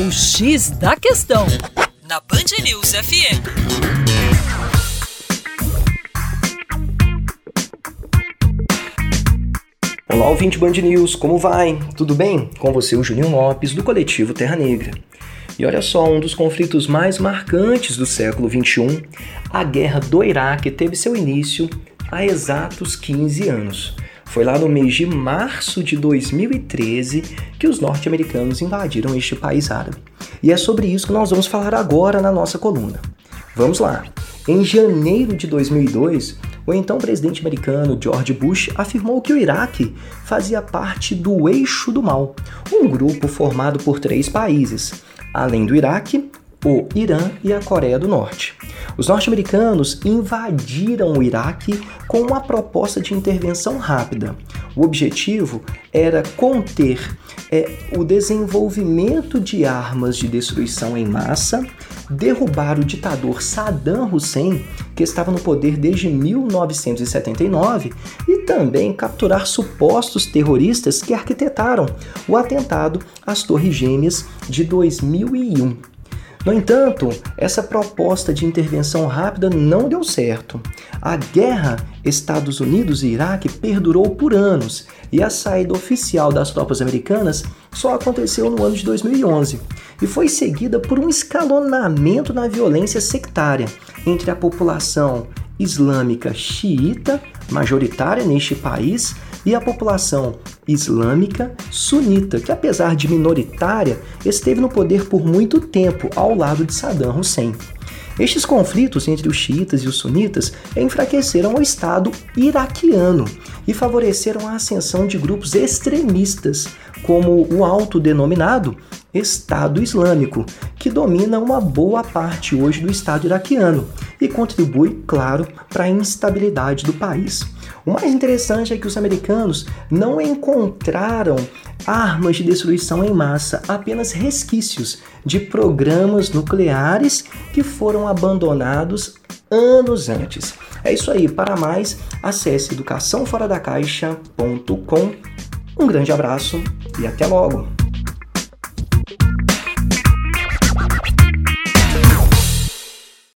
O X da Questão, na Band News FM. Olá, ouvinte Band News, como vai? Tudo bem? Com você, o Juninho Lopes, do coletivo Terra Negra. E olha só, um dos conflitos mais marcantes do século XXI, a Guerra do Iraque teve seu início há exatos 15 anos. Foi lá no mês de março de 2013 que os norte-americanos invadiram este país árabe. E é sobre isso que nós vamos falar agora na nossa coluna. Vamos lá! Em janeiro de 2002, o então presidente americano George Bush afirmou que o Iraque fazia parte do Eixo do Mal, um grupo formado por três países, além do Iraque, o Irã e a Coreia do Norte. Os norte-americanos invadiram o Iraque com uma proposta de intervenção rápida. O objetivo era conter é, o desenvolvimento de armas de destruição em massa, derrubar o ditador Saddam Hussein, que estava no poder desde 1979, e também capturar supostos terroristas que arquitetaram o atentado às Torres Gêmeas de 2001. No entanto, essa proposta de intervenção rápida não deu certo. A guerra Estados Unidos e Iraque perdurou por anos e a saída oficial das tropas americanas só aconteceu no ano de 2011 e foi seguida por um escalonamento na violência sectária entre a população islâmica xiita, majoritária neste país, e a população islâmica sunita, que apesar de minoritária, esteve no poder por muito tempo ao lado de Saddam Hussein. Estes conflitos entre os xiitas e os sunitas enfraqueceram o Estado iraquiano e favoreceram a ascensão de grupos extremistas, como o autodenominado Estado Islâmico, que domina uma boa parte hoje do Estado iraquiano e contribui, claro, para a instabilidade do país. O mais interessante é que os americanos não encontraram armas de destruição em massa, apenas resquícios de programas nucleares que foram abandonados anos antes. É isso aí, para mais, acesse educaçãoforadacaixa.com. Um grande abraço e até logo!